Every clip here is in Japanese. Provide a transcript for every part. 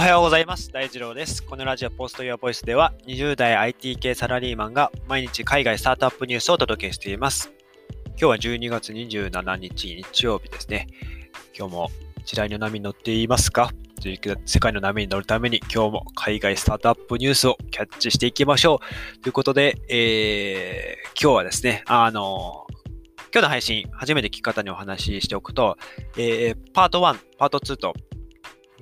おはようございます。大二郎です。このラジオポストユアボイスでは20代 IT 系サラリーマンが毎日海外スタートアップニュースをお届けしています。今日は12月27日日曜日ですね。今日も時代の波に乗っていますか？世界の波に乗るために今日も海外スタートアップニュースをキャッチしていきましょう。ということで、えー、今日はですね、あの今日の配信、初めて聞き方にお話ししておくと、えー、パート1、パート2と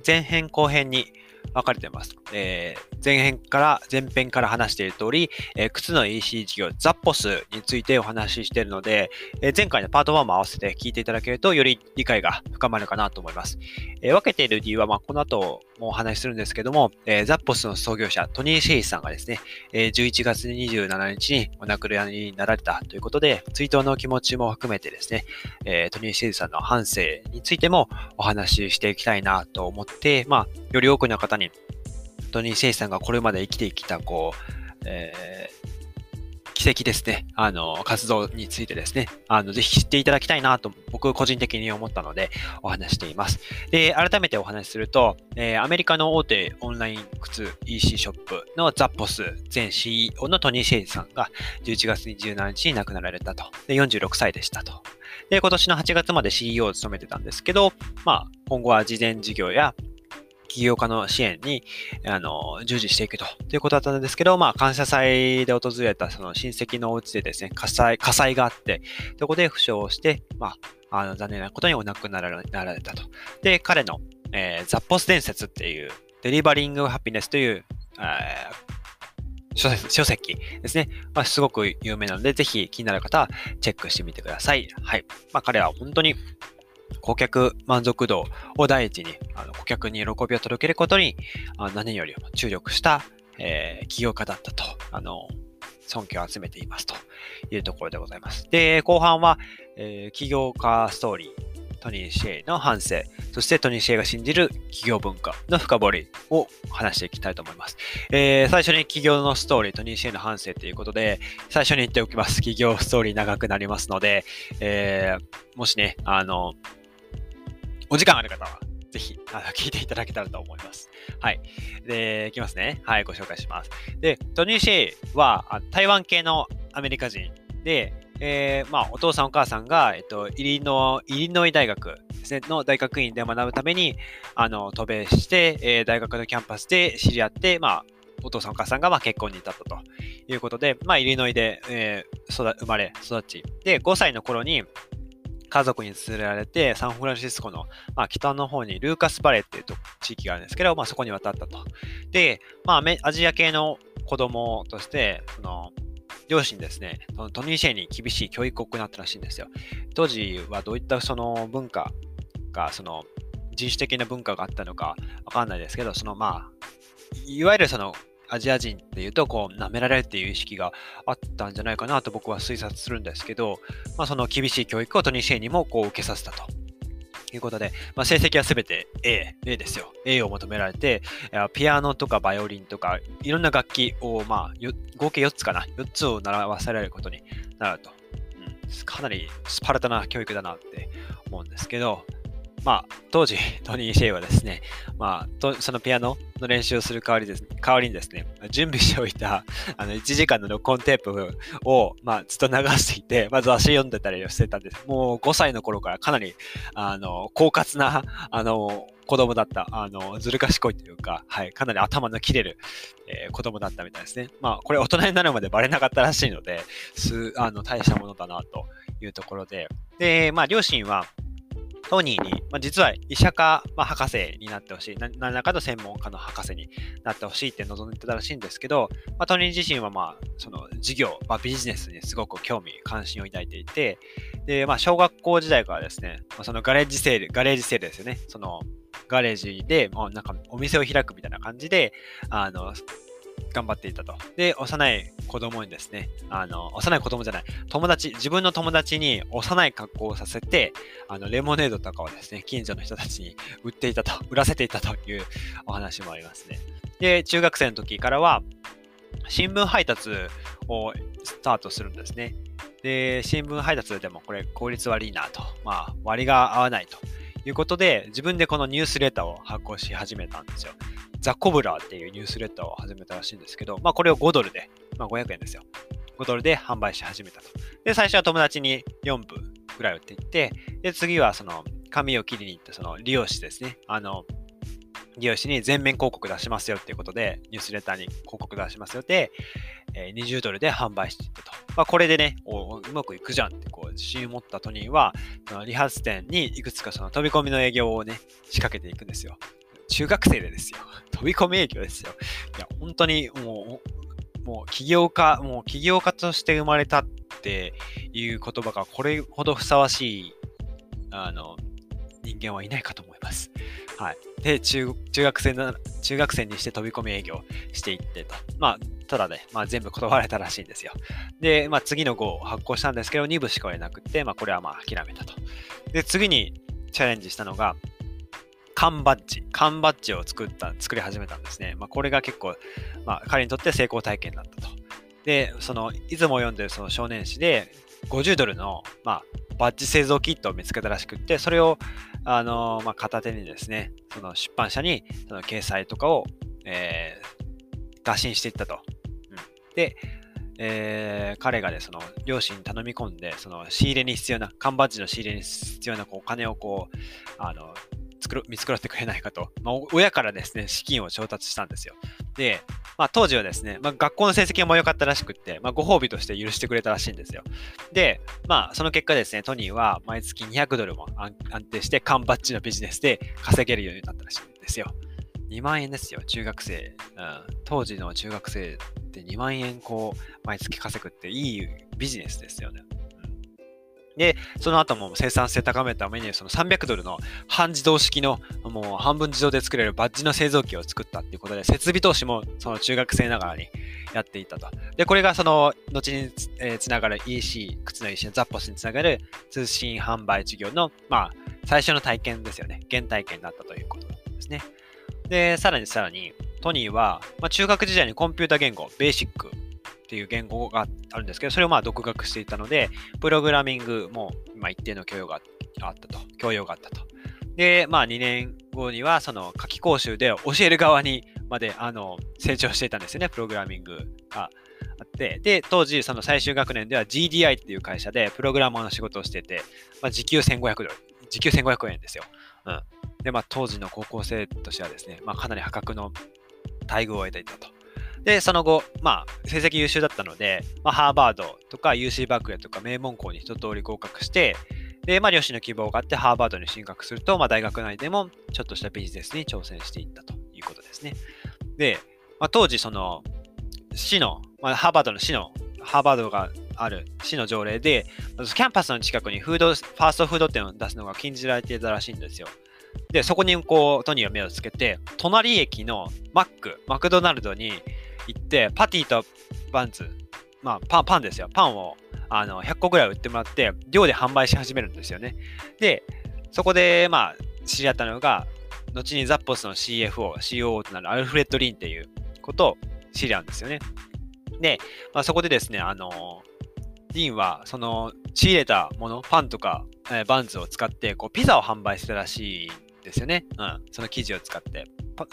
前編後編に分かれてます。えー、前編から、前編から話している通り、えー、靴の EC 事業、ザッポスについてお話ししているので、えー、前回のパート1も合わせて聞いていただけると、より理解が深まるかなと思います。え分けている理由は、まあ、この後もお話しするんですけども、えザッポスの創業者、トニー・シェイさんがですね、え11月27日にお亡くなりになられたということで、追悼の気持ちも含めてですね、えトニー・シェイさんの反省についてもお話ししていきたいなと思って、まあ、より多くの方にトニー・シェイさんがこれまで生きてきた、こう、えー、奇跡ですね。あの、活動についてですね。あの、ぜひ知っていただきたいなと、僕個人的に思ったので、お話しています。で、改めてお話しすると、えー、アメリカの大手オンライン靴 EC ショップのザッポス前 CEO のトニー・シェイズさんが11月27日に亡くなられたと。で、46歳でしたと。で、今年の8月まで CEO を務めてたんですけど、まあ、今後は事前事業や起業家の支援に、あの、従事していくと、いうことだったんですけど、まあ、感謝祭で訪れたその親戚のお家でですね、火災、火災があって、そこで負傷をして、まあ、あの、残念なことにお亡くなられたと。で、彼の、えー、ザッポス伝説っていう、デリバリングハピネスという、えー、書籍ですね。まあ、すごく有名なので、ぜひ気になる方はチェックしてみてください。はい。まあ、彼は本当に顧客満足度を第一に、あの顧客に喜びを届けることに何よりも注力した、えー、起業家だったと、あの、尊敬を集めていますというところでございます。で、後半は、えー、起業家ストーリー、トニー・シェイの反省、そしてトニー・シェイが信じる企業文化の深掘りを話していきたいと思います。えー、最初に企業のストーリー、トニー・シェイの反省ということで、最初に言っておきます。企業ストーリー長くなりますので、えー、もしね、あの、お時間ある方は、ぜひ、あの、聞いていただけたらと思います。はい。で、いきますね。はい、ご紹介します。で、トニー・シェイは、台湾系のアメリカ人で、えー、まあ、お父さんお母さんが、えっと、イリノイリノイ大学ですね、の大学院で学ぶために、あの、渡米して、えー、大学のキャンパスで知り合って、まあ、お父さんお母さんがまあ結婚に至ったということで、まあ、イリノイで、えー、育生まれ、育ち、で、5歳の頃に、家族に連れられて、サンフランシスコの、まあ、北の方にルーカスバレーっていう地域があるんですけど、まあ、そこに渡ったと。で、まあ、アジア系の子供として、その、両親ですね、そのトニー・シェイに厳しい教育を行ったらしいんですよ。当時はどういったその文化が、その人種的な文化があったのかわかんないですけど、そのまあ、いわゆるそのアジア人っていうと、こう、舐められるっていう意識があったんじゃないかなと僕は推察するんですけど、まあ、その厳しい教育をトニー・シェイにもこう受けさせたと。いうことで、まあ、成績はすべて A、A ですよ。A を求められて、ピアノとかバイオリンとか、いろんな楽器を、まあ、合計4つかな。4つを習わせられることになると。うん、かなりスパルタな教育だなって思うんですけど、まあ、当時、トニー・シェイはですね、まあ、そのピアノの練習をする代わりです、代わりにですね、準備しておいた、あの、1時間の録音テープを、まあ、ずっと流していて、まあ、雑誌読んでたりしてたんです。もう5歳の頃からかなり、あの、狡猾な、あの、子供だった、あの、ずる賢いというか、はい、かなり頭の切れる、えー、子供だったみたいですね。まあ、これ大人になるまでバレなかったらしいので、す、あの、大したものだな、というところで。で、まあ、両親は、トニーに、まあ、実は医者か、まあ、博士になってほしい、何らかの専門家の博士になってほしいって望んでたらしいんですけど、まあ、トニー自身は、まあ、その事業、まあ、ビジネスにすごく興味、関心を抱いていて、で、まあ、小学校時代からですね、まあ、そのガレージセール、ガレージセールですよね、そのガレージで、まあ、なんかお店を開くみたいな感じで、あの、頑張っていたと。で、幼い子供にですね、あの、幼い子供じゃない、友達、自分の友達に幼い格好をさせて、あの、レモネードとかをですね、近所の人たちに売っていたと、売らせていたというお話もありますね。で、中学生の時からは、新聞配達をスタートするんですね。で、新聞配達でもこれ効率悪いなと、まあ、割が合わないということで、自分でこのニュースレターを発行し始めたんですよ。ザ・コブラーっていうニュースレッターを始めたらしいんですけど、まあ、これを5ドルで、まあ、500円ですよ。5ドルで販売し始めたと。で、最初は友達に4部ぐらい売っていって、で、次はその髪を切りに行ったその利用士ですね。あの、利用士に全面広告出しますよっていうことで、ニュースレターに広告出しますよって、えー、20ドルで販売していったと。まあ、これでね、おうまくいくじゃんってこう自信を持ったトニーは、その理髪店にいくつかその飛び込みの営業をね、仕掛けていくんですよ。中学生でですよ。飛び込み営業ですよ。いや、本当にもう、もう起業家、もう起業家として生まれたっていう言葉がこれほどふさわしい、あの、人間はいないかと思います。はい。で、中学生な、中学生にして飛び込み営業していってと。まあ、ただね、まあ、全部断られたらしいんですよ。で、まあ、次の号を発行したんですけど、2部しか売れなくて、まあ、これはまあ、諦めたと。で、次にチャレンジしたのが、缶バッジ。缶バッジを作った、作り始めたんですね。まあ、これが結構、まあ、彼にとって成功体験だったと。で、その、いつも読んでるその少年誌で、50ドルの、まあ、バッジ製造キットを見つけたらしくって、それを、あのまあ、片手にですね、その出版社にその掲載とかを、えー、打診していったと。うん、で、えー、彼がね、その両親に頼み込んで、その仕入れに必要な、缶バッジの仕入れに必要なこうお金をこう、あの、見繕ってくれないかと、まあ、親からですね、資金を調達したんですよ。で、まあ、当時はですね、まあ、学校の成績も良かったらしくって、ま、ご褒美として許してくれたらしいんですよ。で、まあ、その結果ですね、トニーは毎月200ドルも安定して缶バッジのビジネスで稼げるようになったらしいんですよ。2万円ですよ、中学生。うん、当時の中学生って2万円こう、毎月稼ぐっていいビジネスですよね。で、その後も生産性高めために、その300ドルの半自動式の、もう半分自動で作れるバッジの製造機を作ったっていうことで、設備投資もその中学生ながらにやっていたと。で、これがその、後につ,、えー、つながる EC、靴の EC のザッポスにつながる通信販売事業の、まあ、最初の体験ですよね。原体験だったということですね。で、さらにさらに、トニーは、まあ、中学時代にコンピュータ言語、ベーシックっていう言語があるんですけど、それをまあ独学していたので、プログラミングもま一定の教養があったと、教養があったと。で、まあ2年後にはその夏期講習で教える側にまであの成長していたんですよね、プログラミングがあって。で、当時その最終学年では GDI っていう会社でプログラマーの仕事をしてて、まあ、時給1500ドル、時給1500円ですよ。うん。で、まあ当時の高校生としてはですね、まあかなり破格の待遇を得ていたと。で、その後、まあ、成績優秀だったので、まあ、ハーバードとか UC バークレーとか名門校に一通り合格して、で、まあ、両親の希望があってハーバードに進学すると、まあ、大学内でもちょっとしたビジネスに挑戦していったということですね。で、まあ、当時、その、市の、まあ、ハーバードの市の、ハーバードがある市の条例で、キャンパスの近くにフード、ファーストフード店を出すのが禁じられていたらしいんですよ。で、そこにこう、トニーは目をつけて、隣駅のマック、マクドナルドに行って、パティとバンズ、まあ、パン、パンですよ。パンをあの100個ぐらい売ってもらって、寮で販売し始めるんですよね。で、そこで、まあ、知り合ったのが、後にザッポスの CFO、COO となるアルフレッド・リンっていうことを知り合うんですよね。で、まあ、そこでですね、あの、リンは、その、仕入れたもの、パンとか、えー、バンズを使って、こう、ピザを販売してたらしいんですよね。うん。その生地を使って。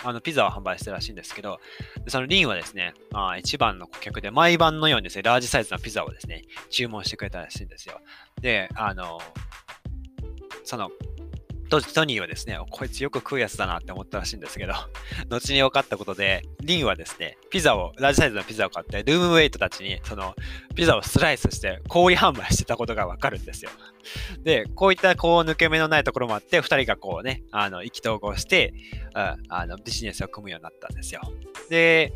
あのピザを販売してるらしいんですけど、そのリンはですね、まあ、一番の顧客で、毎晩のようにですね、ラージサイズのピザをですね、注文してくれたらしいんですよ。で、あの、そのトニーはですね、こいつよく食うやつだなって思ったらしいんですけど、後に分かったことで、リンはですね、ピザを、ラージサイズのピザを買って、ルームウェイトたちに、その、ピザをスライスして、氷販売してたことが分かるんですよ。で、こういったこう抜け目のないところもあって、2人がこうね、あの、意気投合して、うん、あのビジネスを組むようになったんですよ。で、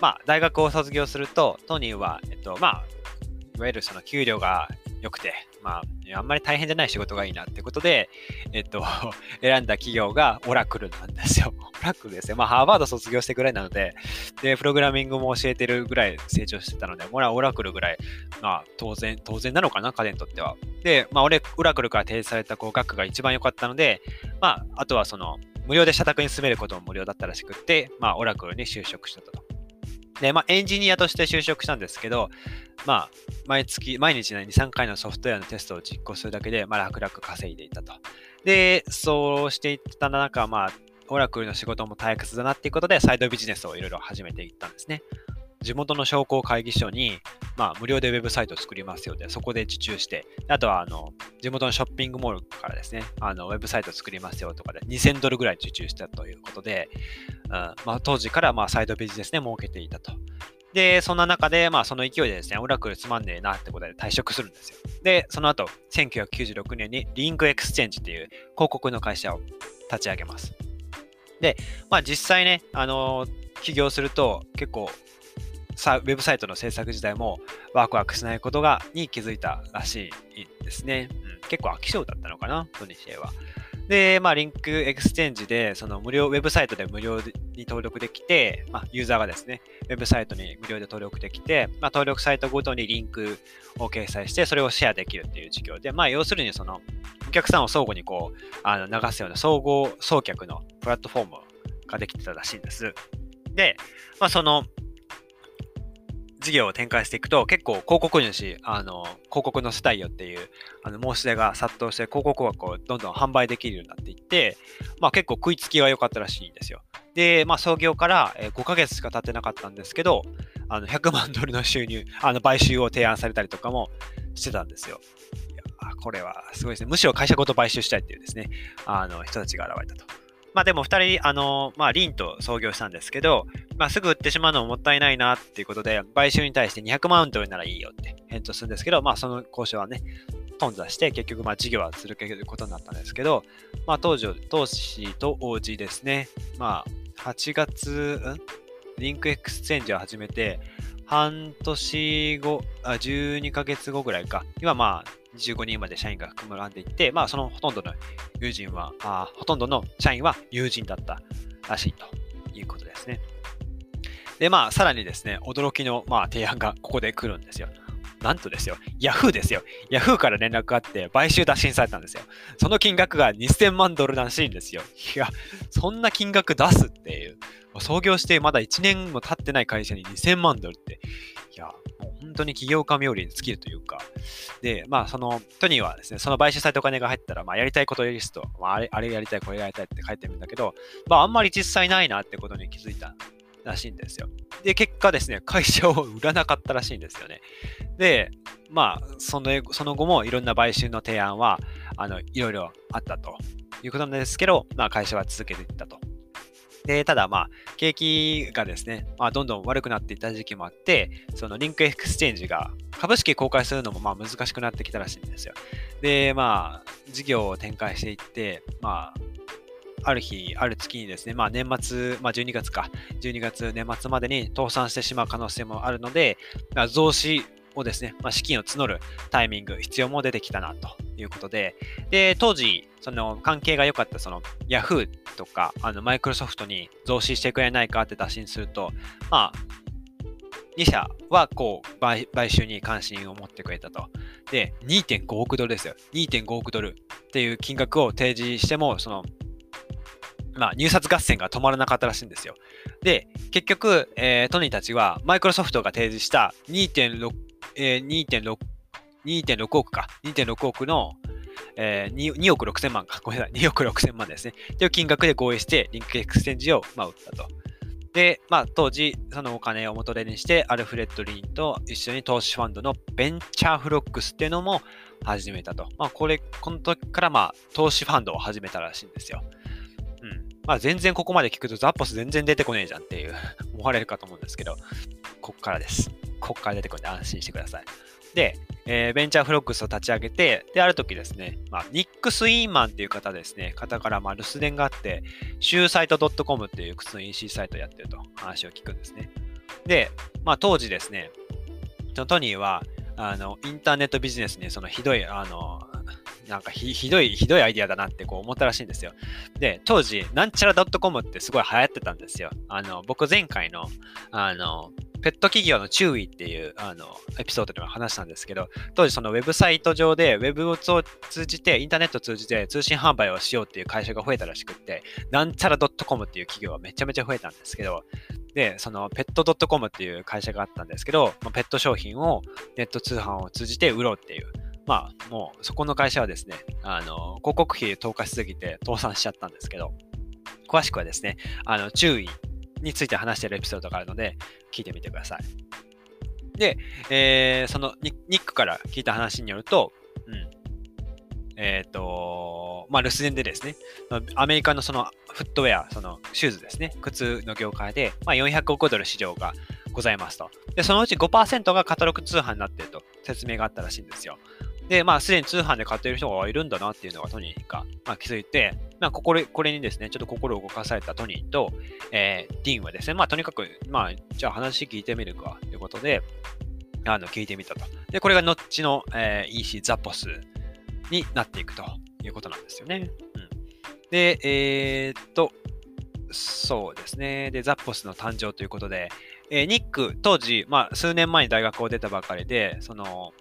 まあ、大学を卒業すると、トニーは、えっと、まあ、いわゆるその給料が良くて、まあ、あんまり大変じゃない仕事がいいなってことで、えっと、選んだ企業がオラクルなんですよ。オラクルですよ。まあ、ハーバード卒業してぐらいなので、で、プログラミングも教えてるぐらい成長してたので、俺はオラクルぐらい、まあ、当然、当然なのかな、彼にとっては。で、まあ、俺、オラクルから提示されたこう額が一番良かったので、まあ、あとはその、無料で社宅に住めることも無料だったらしくって、まあ、オラクルに就職したと。で、まあ、エンジニアとして就職したんですけど、まあ、毎月、毎日ね、2、3回のソフトウェアのテストを実行するだけで、まあ、楽々稼いでいたと。で、そうしていった中、まあ、オラクルの仕事も退屈だなっていうことで、サイドビジネスをいろいろ始めていったんですね。地元の商工会議所に、まあ、無料でウェブサイトを作りますよで、そこで受注して、あとはあの地元のショッピングモールからですね、あのウェブサイトを作りますよとかで2000ドルぐらい受注したということで、うんまあ、当時からまあサイドビジネスで儲けていたと。で、そんな中で、まあ、その勢いでですね、オラクルつまんねえなってことで退職するんですよ。で、その後、1996年にリンクエクスチェンジっていう広告の会社を立ち上げます。で、まあ、実際ね、あの起業すると結構さウェブサイトの制作自体もワクワクしないことがに気づいたらしいですね。うん、結構飽き性だったのかな、トニー・シェイは。で、まあ、リンクエクスチェンジで、その無料、ウェブサイトで無料に登録できて、まあ、ユーザーがですね、ウェブサイトに無料で登録できて、まあ、登録サイトごとにリンクを掲載して、それをシェアできるっていう事業で、まあ、要するにその、お客さんを相互にこう、あの流すような総合送客のプラットフォームができてたらしいんです。で、まあ、その、事業を展開していくと、結構広告主、あの、広告のスタイよっていう、あの、申し出が殺到して、広告枠をどんどん販売できるようになっていって、まあ結構食いつきが良かったらしいんですよ。で、まあ創業から5ヶ月しか経ってなかったんですけど、あの、100万ドルの収入、あの、買収を提案されたりとかもしてたんですよ。これはすごいですね。むしろ会社ごと買収したいっていうですね、あの、人たちが現れたと。まあでも2人、あの、まあ、リンと創業したんですけど、まあ、すぐ売ってしまうのももったいないなっていうことで、買収に対して200万ドルならいいよって返答するんですけど、まあ、その交渉はね、頓挫して、結局、まあ、事業は続けることになったんですけど、まあ、当時、当時と王子ですね、まあ、8月、ん？リンクエクスチェンジを始めて、半年後、あ12ヶ月後ぐらいか、今まあ、25人まで社員が膨れていて、まあ、そのほとんどの友人はあ、ほとんどの社員は友人だったらしいということですね。で、まあ、さらにですね、驚きの、まあ、提案がここで来るんですよ。なんとですよ、Yahoo ですよ。Yahoo から連絡があって、買収打診されたんですよ。その金額が2000万ドルらしいんですよ。いや、そんな金額出すっていう。創業してまだ1年も経ってない会社に2000万ドルって。いや、本当に起業家冥利に尽きるというか、で、まあ、その、トニーはですね、その買収されたお金が入ったら、まあ、やりたいことリスト、まあ、あれあれやりたい、これやりたいって書いてるんだけど、まあ、あんまり実際ないなってことに気づいたらしいんですよ。で、結果ですね、会社を売らなかったらしいんですよね。で、まあ、そのその後もいろんな買収の提案は、あの、いろいろあったということなんですけど、まあ、会社は続けていったと。で、ただまあ、景気がですね、まあ、どんどん悪くなっていった時期もあって、そのリンクエクスチェンジが株式公開するのもまあ難しくなってきたらしいんですよ。で、まあ、事業を展開していって、まあ、ある日、ある月にですね、まあ年末、まあ12月か、12月年末までに倒産してしまう可能性もあるので、まあ、増資をですね、まあ、資金を募るタイミング、必要も出てきたなということで、で、当時、その関係が良かったその Yahoo とかあのマイクロソフトに増資してくれないかって打診すると、まあ、2社はこう買収に関心を持ってくれたと。で、2.5億ドルですよ。2.5億ドルっていう金額を提示しても、その、まあ、入札合戦が止まらなかったらしいんですよ。で、結局、えー、トニーたちは、マイクロソフトが提示した2.6、えー、2.6 2.6億か。2.6億の、えー、2, 2億6千万か。ごめんなさい。2億6千万ですね。という金額で合意して、リンクエクスチェンジを、まあ、売ったと。で、まあ、当時、そのお金を元手にして、アルフレッド・リンと一緒に投資ファンドのベンチャーフロッグスっていうのも始めたと。まあ、これ、この時から、まあ、投資ファンドを始めたらしいんですよ。うん。まあ、全然ここまで聞くと、ザッポス全然出てこねえじゃんっていう思われるかと思うんですけど、こっからです。こっから出てこない安心してください。で、えー、ベンチャーフロックスを立ち上げて、で、ある時ですね、まあ、ニック・スイーマンっていう方ですね、方からまあ留守電があって、シューサイト .com っていう靴の EC サイトをやってると話を聞くんですね。で、まあ、当時ですね、トニーは、あの、インターネットビジネスにそのひどい、あの、なんかひどい、ひどいアイディアだなってこう思ったらしいんですよ。で、当時、なんちゃら .com ってすごい流行ってたんですよ。あの、僕前回の、あの、ペット企業の注意っていうあのエピソードでも話したんですけど、当時そのウェブサイト上でウェブを通じて、インターネットを通じて通信販売をしようっていう会社が増えたらしくって、なんちゃら .com っていう企業はめちゃめちゃ増えたんですけど、で、そのペット .com っていう会社があったんですけど、まあペット商品をネット通販を通じて売ろうっていう、まあもうそこの会社はですね、あの広告費投下しすぎて倒産しちゃったんですけど、詳しくはですね、あの注意について話しているエピソードがあるので、聞いてみてください。で、えー、そのニックから聞いた話によると、うん、えっ、ー、と、まあ、留守電でですね、アメリカのそのフットウェア、そのシューズですね、靴の業界で、まあ、400億ドル市場がございますと。で、そのうち5%がカタログ通販になっていると説明があったらしいんですよ。で、まあ、すでに通販で買っている人がいるんだなっていうのがトニーが、まあ、気づいて、まあ、こここれにですね、ちょっと心を動かされたトニーと、えー、ディーンはですね、まあ、とにかく、まあ、じゃあ話聞いてみるかということで、あの、聞いてみたと。で、これが後の、えー、EC ザポスになっていくということなんですよね。うん、で、えー、っと、そうですね。で、ザッポスの誕生ということで、えー、ニック、当時、まあ、数年前に大学を出たばかりで、その、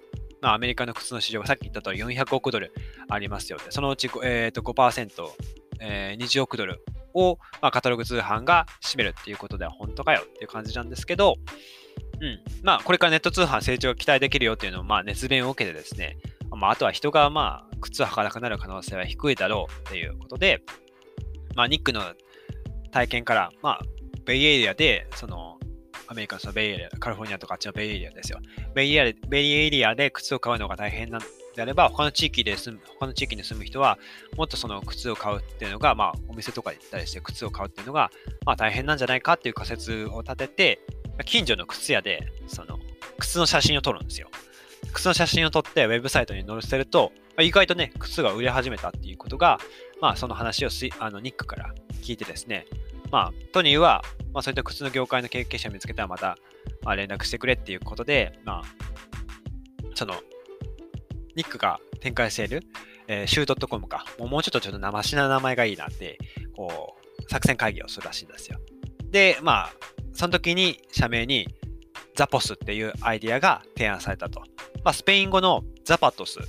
まあ、アメリカの靴の市場がさっき言った通り400億ドルありますよそのうち、えー、と5%、えー、20億ドルを、まあ、カタログ通販が占めるっていうことでは本当かよっていう感じなんですけど、うん。まあ、これからネット通販成長が期待できるよっていうのを、まあ、熱弁を受けてですね、まあ、あとは人が、まあ、靴を履かなくなる可能性は低いだろうっていうことで、まあ、ニックの体験から、まあ、ベイエリアで、その、アメリカのそのベイエリア、カリフォルニアとかあっちのベイエリアですよ。ベイエリアベイエリアで靴を買うのが大変なんであれば、他の地域で住む、他の地域に住む人は、もっとその靴を買うっていうのが、まあ、お店とかに行ったりして靴を買うっていうのが、まあ、大変なんじゃないかっていう仮説を立てて、近所の靴屋で、その、靴の写真を撮るんですよ。靴の写真を撮ってウェブサイトに載せると、意外とね、靴が売れ始めたっていうことが、まあ、その話をあのニックから聞いてですね、まあ、トニーは、まあ、そういった靴の業界の経験者を見つけたらまた、まあ、連絡してくれっていうことで、まあ、その、ニックが展開している、えー、シュートコムか、もうもうちょっとちょっと生しな名前がいいなって、こう、作戦会議をするらしいんですよ。で、まあ、その時に社名にザポスっていうアイディアが提案されたと。まあ、スペイン語のザパトス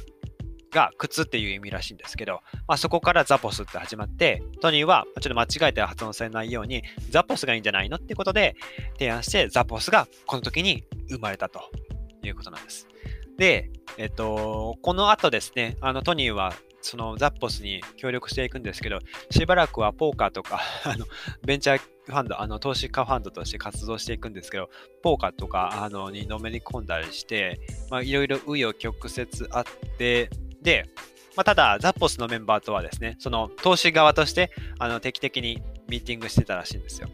が靴っていう意味らしいんですけど、まあ、そこからザポスって始まって、トニーはちょっと間違えて発音されないように、ザポスがいいんじゃないのってことで提案して、ザポスがこの時に生まれたということなんです。で、えっと、この後ですね、あのトニーはそのザポスに協力していくんですけど、しばらくはポーカーとか、あのベンチャーファンド、あの投資家ファンドとして活動していくんですけど、ポーカーとかあのにのめり込んだりして、いろいろ紆余曲折あって、で、まあ、ただ、ザッポスのメンバーとはですね、その投資側としてあの定期的にミーティングしてたらしいんですよ。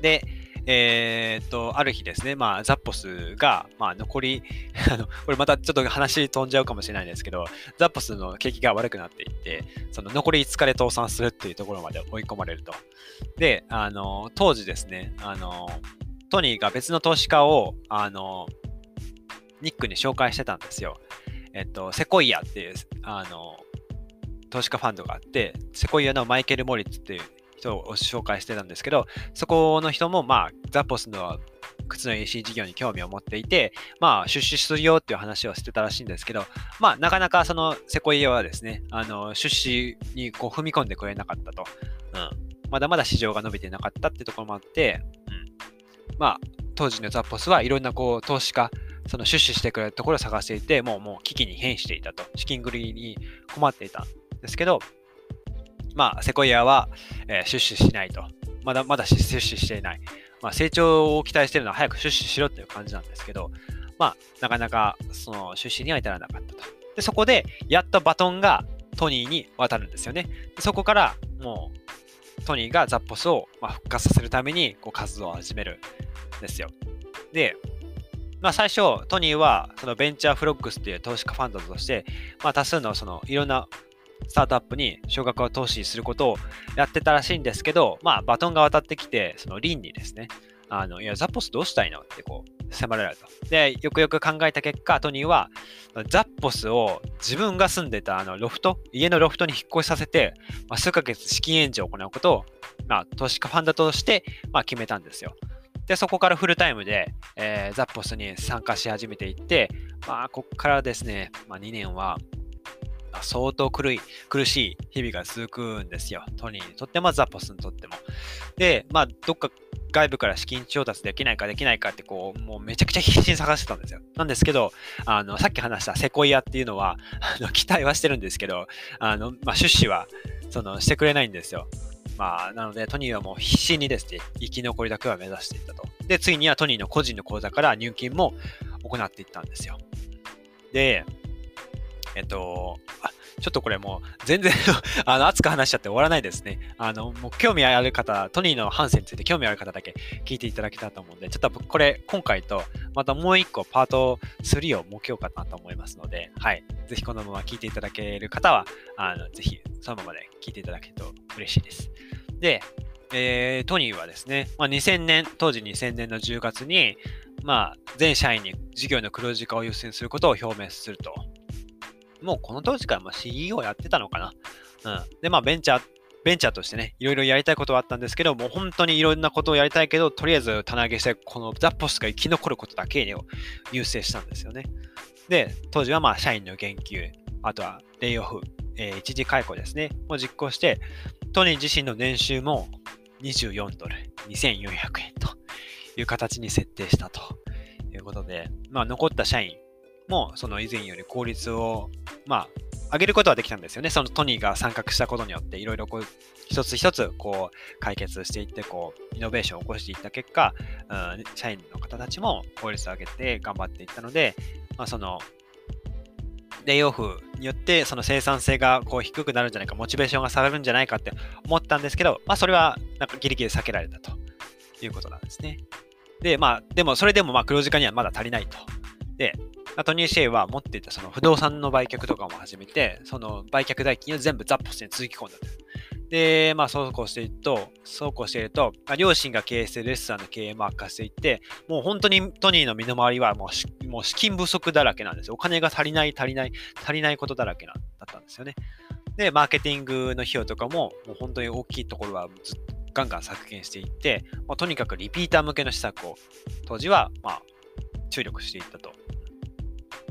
で、えー、っと、ある日ですね、まあ、ザッポスが、まあ、残り、あの、これまたちょっと話飛んじゃうかもしれないんですけど、ザッポスの景気が悪くなっていって、その残り5日で倒産するっていうところまで追い込まれると。で、あの、当時ですね、あの、トニーが別の投資家を、あの、ニックに紹介してたんですよ。えっと、セコイアっていう、あの、投資家ファンドがあって、セコイアのマイケル・モリッツっていう人を紹介してたんですけど、そこの人も、まあ、ザポスの靴の EC 事業に興味を持っていて、まあ、出資するよっていう話をしてたらしいんですけど、まあ、なかなかそのセコイアはですね、あの出資にこう踏み込んでくれなかったと。うん。まだまだ市場が伸びてなかったってところもあって、うん。まあ、当時のザポスはいろんなこう投資家、その出資してくれるところを探していて、もうもう危機に変していたと。資金繰りに困っていたんですけど、まあ、セコイアは、えー、出資しないと。まだまだ出資していない。まあ、成長を期待しているのは早く出資しろっていう感じなんですけど、まあ、なかなかその出資には至らなかったと。で、そこで、やっとバトンがトニーに渡るんですよね。そこから、もう、トニーがザッポスを、まあ、復活させるためにこう活動を始めるんですよ。で、まあ、最初、トニーはそのベンチャーフロッグスっていう投資家ファンドとして、まあ、多数のそのいろんなスタートアップに少額を投資することをやってたらしいんですけど、まあ、バトンが渡ってきて、その倫理ですね。あの、いや、ザポスどうしたいのってこう、迫られたと。で、よくよく考えた結果、トニーは、ザッポスを自分が住んでたあのロフト、家のロフトに引っ越しさせて、まあ、数ヶ月資金援助を行うことを、まあ、投資家ファンドとして、まあ、決めたんですよ。で、そこからフルタイムで、えー、ザッポスに参加し始めていって、まあ、ここからですね、まあ、2年は、相当苦い苦しい日々が続くんですよ。トニーにとってもザポスにとっても。で、まあ、どっか外部から資金調達できないかできないかってこう、もうめちゃくちゃ必死に探してたんですよ。なんですけど、あの、さっき話したセコイアっていうのは、あの期待はしてるんですけど、あの、まあ、出資は、その、してくれないんですよ。まあ、なので、トニーはもう必死にですね、生き残りだけは目指していったと。で、ついにはトニーの個人の口座から入金も行っていったんですよ。で、えっと、あちょっとこれもう全然 あの、熱く話しちゃって終わらないですね。あの、もう興味ある方、トニーの反省について興味ある方だけ聞いていただけたらと思うんで、ちょっとこれ、今回とまたもう一個パート3を設けようかなと思いますので、はい。ぜひこのまま聞いていただける方は、あの、ぜひそのままで聞いていただけると嬉しいです。で、えー、トニーはですね、まあ、2000年、当時2000年の10月に、まあ、全社員に事業の黒字化を優先することを表明すると。もうこの当時からま CEO やってたのかな。うん。で、まあ、ベンチャー、ベンチャーとしてね、いろいろやりたいことはあったんですけど、もう本当にいろんなことをやりたいけど、とりあえず棚上げして、このザ・ポスが生き残ることだけを優先したんですよね。で、当時はまあ、社員の減給、あとはレイオフ、えー、一時解雇ですね、を実行して、トニー自身の年収も24ドル、2400円という形に設定したということで、まあ、残った社員もその以前より効率を、まあ、上げることはできたんですよね。そのトニーが参画したことによって、いろいろこう、一つ一つこう、解決していって、こう、イノベーションを起こしていった結果、うん、社員の方たちも効率を上げて頑張っていったので、まあ、その、レイオフによってその生産性がこう低くなるんじゃないか、モチベーションが下がるんじゃないかって思ったんですけど、まあ、それはなんかギリギリ避けられたということなんですね。で、まあ、でもそれでもまあ黒字化にはまだ足りないと。で、トニー・シェイは持っていたその不動産の売却とかも始めて、その売却代金を全部ザッポスに続き込んだと。で、まあ、そうこうしていると、そうこうしていると、まあ、両親が経営するレストランの経営も悪化していって、もう本当にトニーの身の回りはもうもう資金不足だらけなんですよ。お金が足りない、足りない、足りないことだらけなだったんですよね。で、マーケティングの費用とかも、もう本当に大きいところはずっとガンガン削減していって、まあ、とにかくリピーター向けの施策を当時は、まあ、注力していったと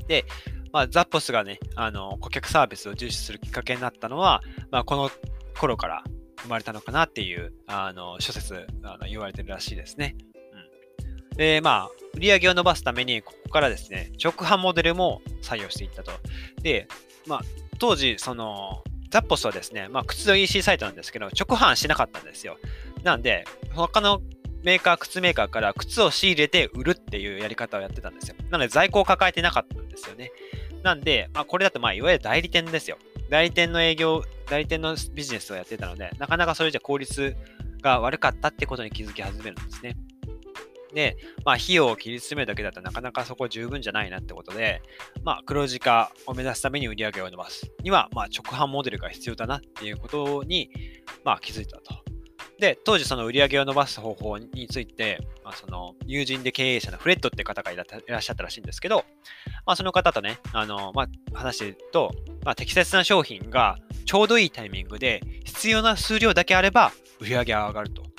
で、まあ、ザポスがね、あの、顧客サービスを重視するきっかけになったのは、まあ、この頃から生まれたのかなっていう、あの、諸説、あの言われてるらしいですね。うん。で、まあ、売り上げを伸ばすために、ここからですね、直販モデルも採用していったと。で、まあ、当時、その、ザッポスはですね、まあ、靴の EC サイトなんですけど、直販しなかったんですよ。なんで、他のメーカー、靴メーカーから靴を仕入れて売るっていうやり方をやってたんですよ。なので在庫を抱えてなかったんですよね。なんで、まあ、これだとまあいわゆる代理店ですよ。代理店の営業、代理店のビジネスをやってたので、なかなかそれじゃ効率が悪かったってことに気づき始めるんですね。で、まあ、費用を切り詰めるだけだとなかなかそこ十分じゃないなってことで、まあ、黒字化を目指すために売り上げを伸ばすには、まあ、直販モデルが必要だなっていうことに、まあ、気づいたと。で、当時その売り上げを伸ばす方法について、まあ、その友人で経営者のフレッドって方がいらっしゃったらしいんですけど、まあ、その方とね、あの、まあ、話してると、まあ、適切な商品がちょうどいいタイミングで必要な数量だけあれば売り上げが上がると。うん、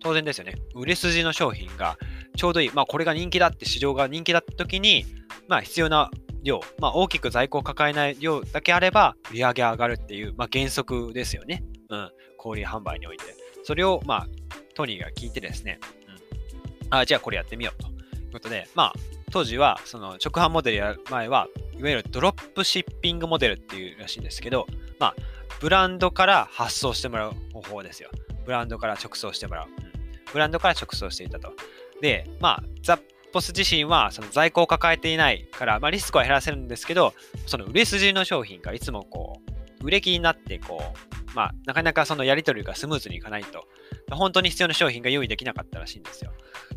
当然ですよね。売れ筋の商品がちょうどいい。まあ、これが人気だって市場が人気だった時に、まあ、必要な量、まあ、大きく在庫を抱えない量だけあれば売り上げ上がるっていう、まあ、原則ですよね。うん。小売販売において。それを、まあ、トニーが聞いてですね、うん、あ、じゃあこれやってみようということで、まあ、当時は、その直販モデルやる前は、いわゆるドロップシッピングモデルっていうらしいんですけど、まあ、ブランドから発送してもらう方法ですよ。ブランドから直送してもらう。うん、ブランドから直送していたと。で、まあ、ザ・ポス自身はその在庫を抱えていないから、まあ、リスクは減らせるんですけど、その売れ筋の商品がいつもこう、売れ気になってこう、まあ、なかなかそのやり取りがスムーズにいかないと、本当に必要な商品が用意できなかったらしいんですよ。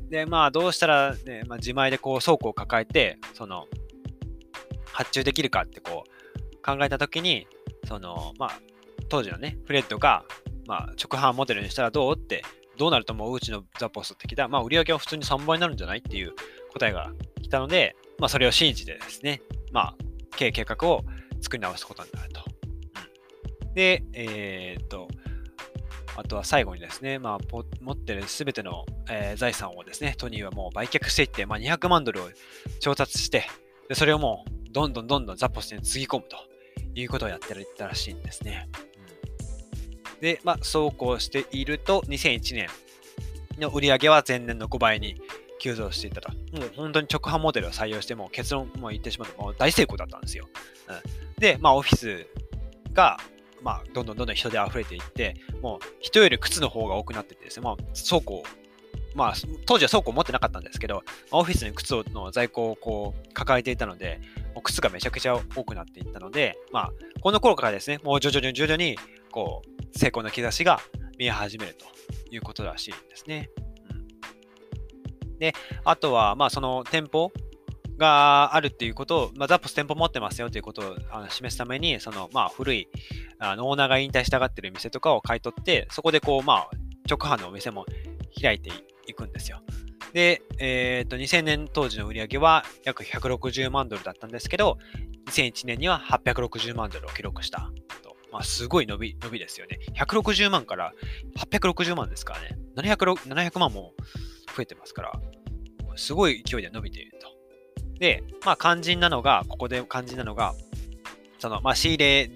で、まあ、どうしたら、ね、まあ、自前でこう倉庫を抱えて、その、発注できるかってこう、考えたときに、その、まあ、当時のね、フレッドが、まあ、直販モデルにしたらどうって、どうなると思ううちのザ・ポストって聞いた、まあ、売り上げは普通に3倍になるんじゃないっていう答えが来たので、まあ、それを信じてですね、まあ、経営計画を作り直すことになると。で、えー、っと、あとは最後にですね、まあ、持ってるすべての、えー、財産をですね、トニーはもう売却していって、まあ、200万ドルを調達して、でそれをもうどんどんどんどんザポストにつぎ込むということをやっていったらしいんですね。で、まあ、そうこうしていると、2001年の売り上げは前年の5倍に急増していたと。もう本当に直販モデルを採用しても結論も言ってしまうともう大成功だったんですよ。うん、で、まあ、オフィスがまあ、どんどんどんどん人で溢れていって、もう人より靴の方が多くなっててですね、まあ、倉庫、まあ、当時は倉庫持ってなかったんですけど、オフィスに靴の在庫をこう抱えていたので、もう靴がめちゃくちゃ多くなっていったので、まあ、この頃からですね、もう徐々に徐々に、こう、成功の兆しが見え始めるということらしいんですね。うん、で、あとは、まあ、その店舗があるっていうことを、まあ、ザップス店舗持ってますよということをあの示すために、その、まあ、古いあのオーナーが引退したがってる店とかを買い取って、そこでこう、まあ、直販のお店も開いていくんですよ。で、えっ、ー、と、2000年当時の売り上げは約160万ドルだったんですけど、2001年には860万ドルを記録した。まあ、すごい伸び、伸びですよね。160万から860万ですからね。700, 700万も増えてますから、すごい勢いで伸びていると。で、まあ、肝心なのが、ここで肝心なのが、その、まあ、仕入れ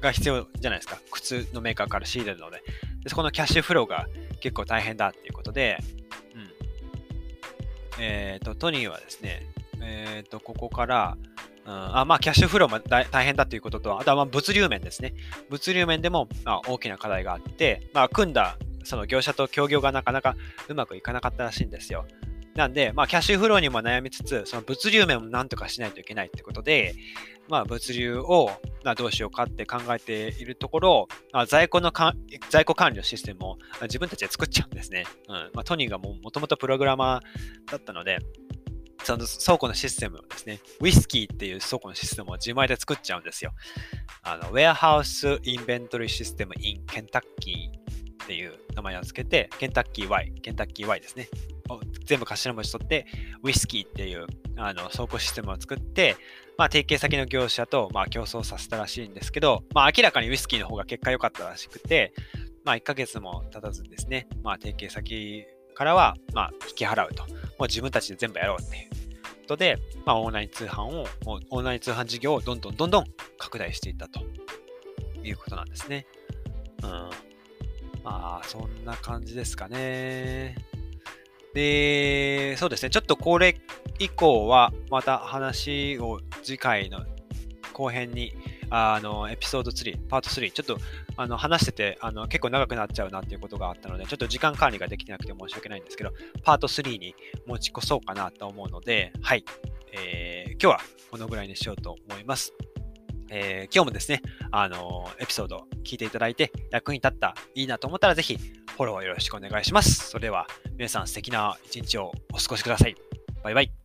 が必要じゃないですか。靴のメーカーから仕入れるので。でそこのキャッシュフローが結構大変だっていうことで、うん。えっ、ー、と、トニーはですね、えっ、ー、と、ここから、うん、あまあ、キャッシュフローも大変だということと、あとはま物流面ですね。物流面でも、まあ、大きな課題があって、まあ、組んだその業者と協業がなかなかうまくいかなかったらしいんですよ。なんで、まあ、キャッシュフローにも悩みつつ、その物流面もなんとかしないといけないってことで、まあ、物流を、まあ、どうしようかって考えているところ、まあ、在庫のか在庫管理のシステムを自分たちで作っちゃうんですね。うんまあ、トニーがもともとプログラマーだったので、その倉庫のシステムをですね、ウイスキーっていう倉庫のシステムを自前で作っちゃうんですよ。あの、Warehouse Inventory System in Kentucky っていう名前を付けて、ケンタッキー Y、ケンタッキー Y ですね。全部頭文字取って、ウイスキーっていうあの倉庫システムを作って、まあ、提携先の業者と、まあ、競争させたらしいんですけど、まあ、明らかにウイスキーの方が結果良かったらしくて、まあ、1ヶ月も経たずにですね、まあ、提携先からは、まあ、引き払うと。もう自分たちで全部やろうっていうことで、まあ、オンライン通販を、オンライン通販事業をどんどんどんどん拡大していったということなんですね。うん。まあ、そんな感じですかね。で、そうですね。ちょっとこれ以降は、また話を次回の後編に、あの、エピソード3、パート3、ちょっとあの話しててあの結構長くなっちゃうなっていうことがあったので、ちょっと時間管理ができてなくて申し訳ないんですけど、パート3に持ち越そうかなと思うので、はい。えー、今日はこのぐらいにしようと思います。えー、今日もですね、あのエピソード聞いていただいて役に立った、いいなと思ったらぜひフォローよろしくお願いします。それでは皆さん素敵な一日をお過ごしください。バイバイ。